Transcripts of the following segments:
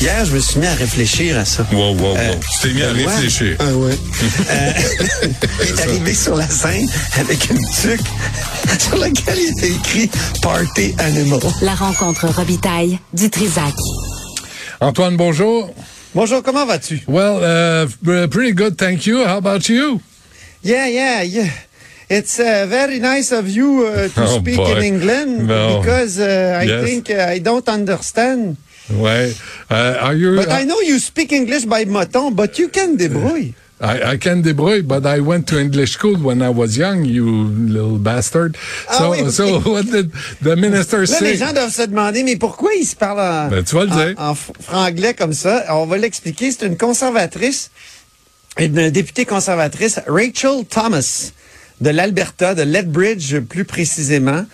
Hier, je me suis mis à réfléchir à ça. Wow, wow, wow. Euh, tu t'es mis à Benoît, réfléchir. Ah ouais. Euh, il est arrivé sur la scène avec une tuque sur laquelle il était écrit Party Animal. La rencontre Robitaille du Trisac. Antoine, bonjour. Bonjour, comment vas-tu? Well, uh, pretty good, thank you. How about you? Yeah, yeah, yeah. It's uh, very nice of you uh, to Oh, speak boy. in England No. because uh, I Yes. think uh, I don't understand. Ouais. Uh, are you? But I know you speak English by moton, but you can débrouille. I, I can debrouille, but I went to English school when I was young, you little bastard. Ah so, oui, ok. so what did the minister Là, say? les gens doivent se demander, mais pourquoi ils se parlent en, Ben, tu vas le en- dire. en fr- franglais comme ça? On va l'expliquer. C'est une conservatrice, une députée conservatrice, Rachel Thomas, de l'Alberta, de Lethbridge plus précisément,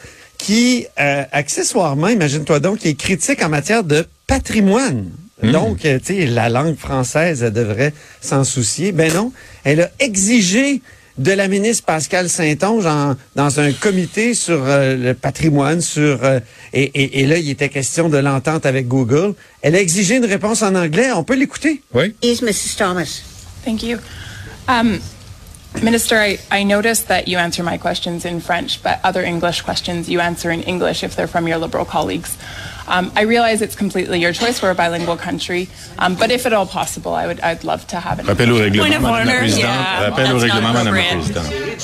qui, euh, accessoirement, imagine-toi donc, qui est critique en matière de patrimoine. Hmm. Donc, euh, tu sais, la langue française, elle devrait s'en soucier. Ben non, elle a exigé de la ministre Pascal Saint-Onge en- dans un comité sur euh, le patrimoine, sur euh, et, et- et là, il était question de l'entente avec Google. Elle a exigé une réponse en anglais. On peut l'écouter. Oui. Is Mrs. Thomas. Thank you. Um, Minister, I, I noticed that you answer my questions in French, but other English questions you answer in English if they're from your Liberal colleagues. Um, I realize it's completely your choice. We're a bilingual country, um, but if at all possible, I would I'd love to have it. in Rappel au English. règlement, Madame la Présidente. Yeah, Rappel au règlement, Madame la. Présidente.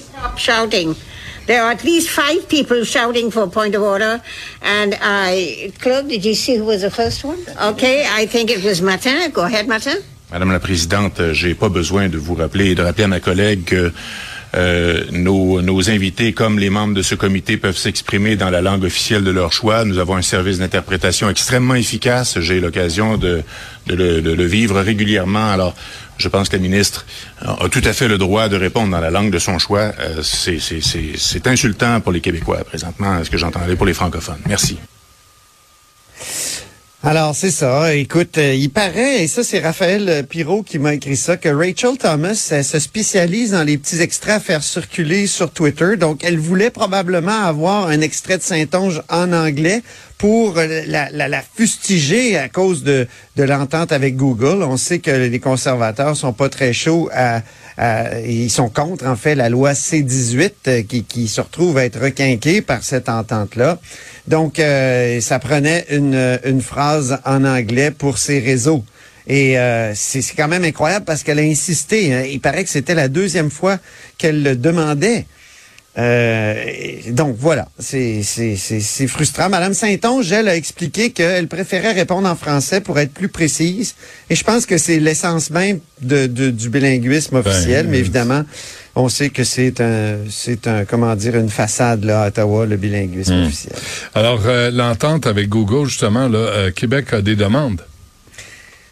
Stop shouting. There are at least five people shouting for a point of order. And I, Claude, did you see who was the first one? Okay, I think it was Martin. Go ahead, Martin. Madame la Présidente, euh, j'ai pas besoin de vous rappeler et de rappeler à ma collègue que euh, nos, invités, comme les membres de ce comité, peuvent s'exprimer dans la langue officielle de leur choix. Nous avons un service d'interprétation extrêmement efficace. J'ai l'occasion de, le, vivre régulièrement. Alors, je pense que la ministre a tout à fait le droit de répondre dans la langue de son choix. Euh, c'est insultant pour les Québécois présentement, ce que j'entendais pour les francophones. Merci. Alors, c'est ça. Écoute, euh, il paraît, et ça, c'est Raphaël euh, Pirot qui m'a écrit ça, que Rachel Thomas elle se spécialise dans les petits extraits à faire circuler sur Twitter. Donc, elle voulait probablement avoir un extrait de Saint-Onge en anglais pour la, la, la fustiger à cause de, de l'entente avec Google. On sait que les conservateurs sont pas très chauds à, à- ils sont contre, en fait, la loi C-18 euh, qui, qui se retrouve à être requinquée par cette entente-là. Donc, euh, ça prenait une, une phrase en anglais pour ces réseaux. Et euh, c'est c'est quand même incroyable parce qu'elle a insisté. hein. Il paraît que c'était la deuxième fois qu'elle le demandait. Euh, donc voilà, c'est frustrant. Madame Saint-Onge, elle a expliqué qu'elle préférait répondre en français pour être plus précise. Et je pense que c'est l'essence même de, de- du bilinguisme officiel. Ben, mais euh, évidemment, on sait que c'est un, c'est un, comment dire, une façade là à Ottawa, le bilinguisme Hmm. officiel. Alors, euh, l'entente avec Google, justement, là, euh, Québec a des demandes.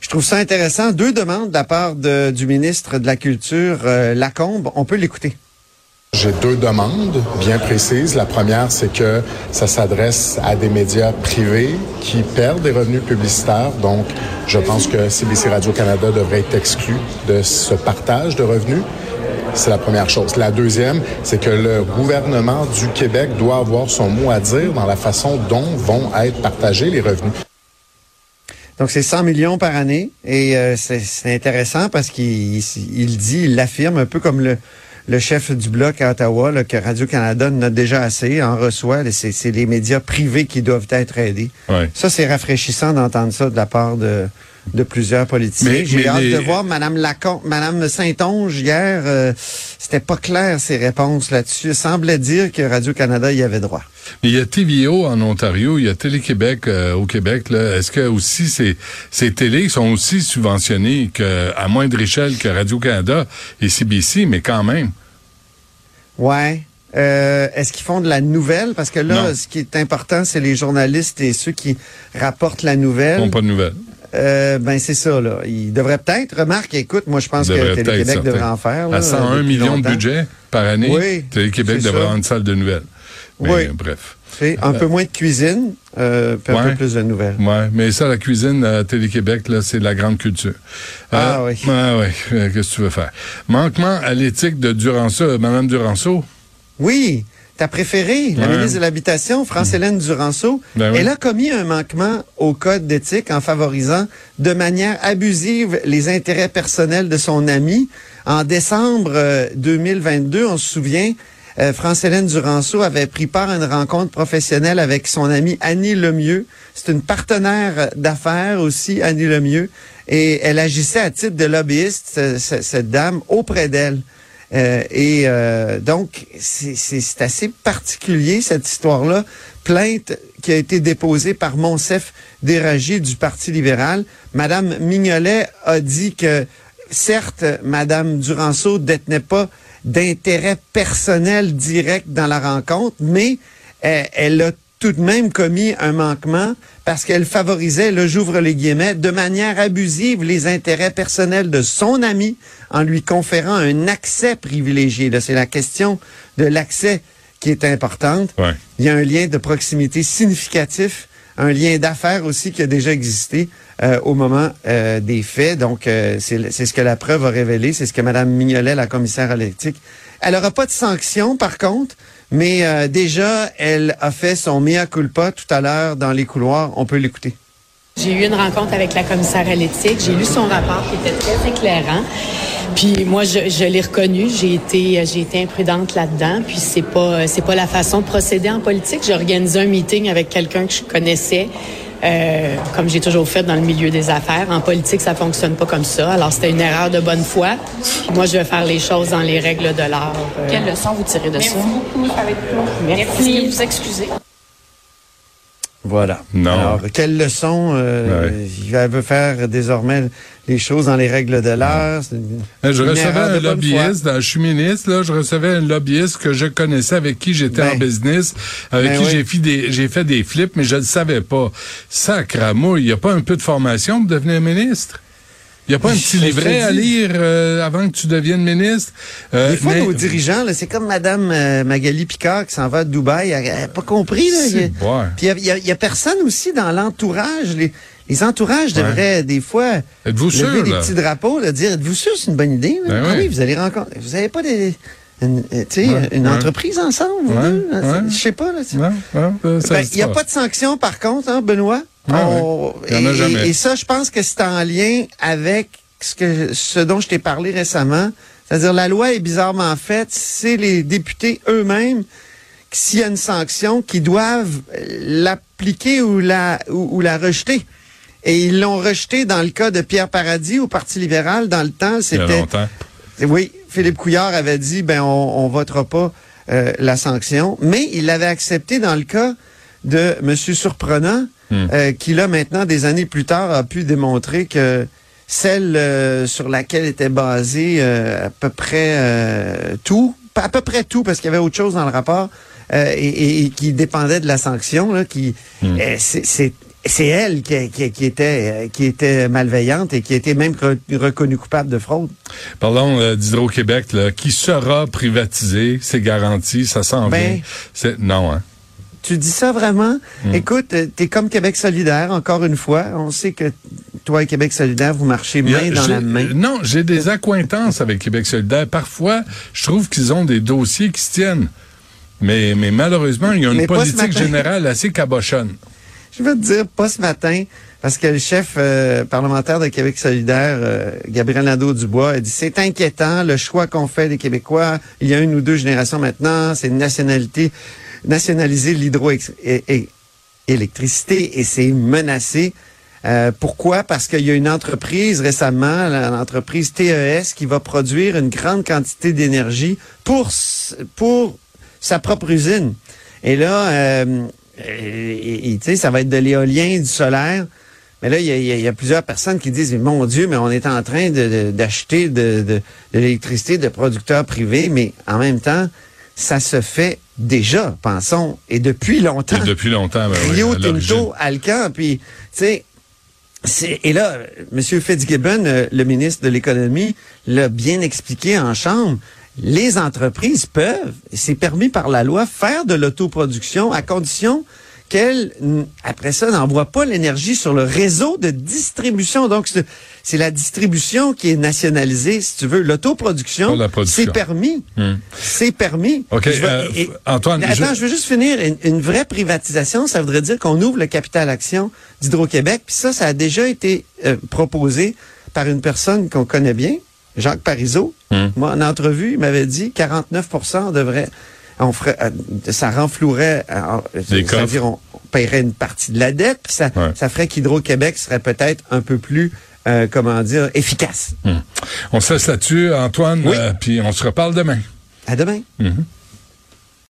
Je trouve ça intéressant. Deux demandes de la part de- du ministre de la Culture, euh, Lacombe. On peut l'écouter. J'ai deux demandes bien précises. La première, c'est que ça s'adresse à des médias privés qui perdent des revenus publicitaires. Donc, je pense que CBC Radio-Canada devrait être exclu de ce partage de revenus. C'est la première chose. La deuxième, c'est que le gouvernement du Québec doit avoir son mot à dire dans la façon dont vont être partagés les revenus. Donc, c'est 100 millions par année. Et euh, c'est intéressant parce qu'il il il dit, il l'affirme, un peu comme le, le chef du bloc à Ottawa, là, que Radio-Canada en a déjà assez, en reçoit. C'est les médias privés qui doivent être aidés. Ouais. Ça, c'est rafraîchissant d'entendre ça de la part de, de plusieurs politiciens. J'ai hâte les- de voir Mme Lacombe, Mme Saint-Onge hier. euh, C'était pas clair ses réponses là-dessus. Il semblait dire que Radio-Canada y avait droit. Mais il y a TVO en Ontario, il y a Télé-Québec euh, au Québec. Est-ce que aussi ces, ces télés sont aussi subventionnées que, à moindre échelle que Radio-Canada et CBC, mais quand même? Ouais. Euh, Est-ce qu'ils font de la nouvelle? Parce que là, Non. ce qui est important, c'est les journalistes et ceux qui rapportent la Ils nouvelle. n'ont pas de nouvelles. Euh, ben c'est ça, là. Ils devraient peut-être, remarque, écoute, moi je pense que Télé-Québec devrait en faire. là, À 101 depuis millions de budget par année, Oui, Télé-Québec devrait avoir une salle de nouvelles. Mais, Oui. euh, bref. C'est un peu moins de cuisine, euh, puis un peu plus de nouvelles. Ouais, mais ça, la cuisine à Télé-Québec, là, c'est la grande culture. Ah oui. Ouais, ouais. Euh, Qu'est-ce que tu veux faire? Manquement à l'éthique de Duranceau, euh, Madame Duranceau? Oui, ta préférée, la Ouais. ministre de l'Habitation, France-Hélène Duranceau, Ben oui. elle a commis un manquement au code d'éthique en favorisant de manière abusive les intérêts personnels de son ami. En décembre euh, 2022, on se souvient, euh, France-Hélène Duranceau avait pris part à une rencontre professionnelle avec son amie Annie Lemieux. C'est une partenaire d'affaires aussi, Annie Lemieux, et elle agissait à titre de lobbyiste, ce- ce- cette dame, auprès d'elle. Euh, et euh, donc, c'est- assez particulier, cette histoire-là. Plainte qui a été déposée par Monsef Déragi du Parti libéral. Madame Mignolet a dit que, certes, Madame Duranceau détenait pas d'intérêt personnel direct dans la rencontre, mais euh, elle a tout de même commis un manquement parce qu'elle favorisait, là j'ouvre les guillemets, de manière abusive les intérêts personnels de son ami en lui conférant un accès privilégié. Là, c'est la question de l'accès qui est importante. Ouais. Il y a un lien de proximité significatif, un lien d'affaires aussi qui a déjà existé euh, au moment euh, des faits. Donc, euh, c'est c'est ce que la preuve a révélé, c'est ce que Mme Mignolet, la commissaire à l'éthique. Elle n'aura pas de sanction, par contre, mais euh, déjà, elle a fait son mea culpa tout à l'heure dans les couloirs. On peut l'écouter. J'ai eu une rencontre avec la commissaire à l'éthique. J'ai lu son rapport qui était très éclairant. Puis moi, je, l'ai reconnu. J'ai été, j'ai été imprudente là-dedans. Puis c'est pas, c'est pas la façon de procéder en politique. J'ai organisé un meeting avec quelqu'un que je connaissais, euh, comme j'ai toujours fait dans le milieu des affaires. En politique, ça fonctionne pas comme ça. Alors c'était une erreur de bonne foi. Moi, je vais faire les choses dans les règles de l'art. euh. Quelle leçon vous tirez de ça? Merci. Est-ce que vous excusez? Voilà. Non. Alors, quelle leçon euh, Ouais. Elle veut faire désormais les choses dans les règles de l'art. Euh, Je recevais un lobbyiste, dans- je suis ministre, là, je recevais un lobbyiste que je connaissais, avec qui j'étais Ben. en business, avec Ben qui oui. j'ai fait des j'ai fait des flips, mais je ne savais pas. Sacramouille, il n'y a pas un peu de formation pour devenir ministre? Il n'y a pas un petit livret à lire euh, avant que tu deviennes ministre? Euh, Des fois, mais- nos dirigeants, c'est comme Madame euh, Magali Picard qui s'en va à Dubaï. Elle n'a pas compris. Là, Il y a-. Puis il y a- a personne aussi dans l'entourage. Les, les entourages Ouais. devraient des fois lever sûr, des là? petits drapeaux, là, dire êtes-vous sûr c'est une bonne idée? Ben Ah oui. oui, vous allez rencontrer. Vous n'avez pas des, une, euh, tu sais, Ouais, une ouais. entreprise ensemble, vous deux? Je sais pas. Ben, Il n'y a pas de sanction, par contre, hein, Benoît. On- y en a et, jamais. et- ça, je pense que c'est en lien avec ce, que, ce dont je t'ai parlé récemment. C'est-à-dire, la loi est bizarrement faite. C'est les députés eux-mêmes, s'il y a une sanction, qui doivent l'appliquer ou la, ou, ou la rejeter. Et ils l'ont rejeté dans le cas de Pierre Paradis au Parti libéral. Dans le temps, c'était... Oui, Philippe Couillard avait dit, ben, on, on votera pas euh, la sanction, mais il l'avait accepté dans le cas de M. Surprenant, Hmm. euh, qui là, maintenant, des années plus tard, a pu démontrer que celle euh, sur laquelle était basé euh, à peu près euh, tout, à peu près tout, parce qu'il y avait autre chose dans le rapport, euh, et, et- et qui dépendait de la sanction, là, qui, Hmm. c'est- c'est elle qui, qui, qui était qui était malveillante et qui était même re- reconnue coupable de fraude. Parlons euh, d'Hydro-Québec, qui sera privatisé, c'est garanti, ça s'en Ben, vient. Non, hein? Tu dis ça vraiment? Hmm. Écoute, euh, t'es comme Québec solidaire, encore une fois. On sait que toi et Québec solidaire, vous marchez a- main dans la main. euh, Non, j'ai des accointances avec Québec solidaire. Parfois, je trouve qu'ils ont des dossiers qui se tiennent. Mais, mais malheureusement, il y a une Mais politique générale assez cabochonne. Je vais te dire, pas ce matin, parce que le chef euh, parlementaire de Québec solidaire, euh, Gabriel Nadeau-Dubois, a dit, c'est inquiétant le choix qu'on fait des Québécois. Il y a une ou deux générations maintenant, c'est nationalité, nationaliser l'hydroélectricité et c'est menacé. Euh, pourquoi? Parce qu'il y a une entreprise récemment, l'entreprise TES, qui va produire une grande quantité d'énergie pour, sa propre usine. Et là, et- et, ça va être de l'éolien, du solaire. Mais là, il y a, il y plusieurs personnes qui disent, mon Dieu, mais on est en train de- d'acheter de, de, de l'électricité de producteurs privés, mais en même temps, ça se fait déjà, pensons, et depuis longtemps. Et depuis longtemps, ben oui, Rio l'origine. Tinto, Alcan, puis, tu sais, et là, M. Fitzgibbon, euh, le ministre de l'Économie, l'a bien expliqué en chambre. Les entreprises peuvent, c'est permis par la loi, faire de l'autoproduction à condition qu'elle, n- après ça, n'envoie pas l'énergie sur le réseau de distribution. Donc, c'est- la distribution qui est nationalisée, si tu veux. L'autoproduction, c'est permis. Hmm. C'est permis. OK, Je vais- euh, et- Antoine, Attends, je- je... veux juste finir. Une, une vraie privatisation, ça voudrait dire qu'on ouvre le capital action d'Hydro-Québec. Puis ça, ça a déjà été euh, proposé par une personne qu'on connaît bien, Jacques Parizeau. Hmm. Moi, en entrevue, il m'avait dit 49% devrait... On ferait, euh, ça renflouerait, euh, c'est-à-dire on, paierait une partie de la dette, puis ça, Ouais. ça ferait qu'Hydro-Québec serait peut-être un peu plus, euh, comment dire, efficace. On se laisse là-dessus, Antoine, Oui. euh, puis on se reparle demain. À demain. Mhm.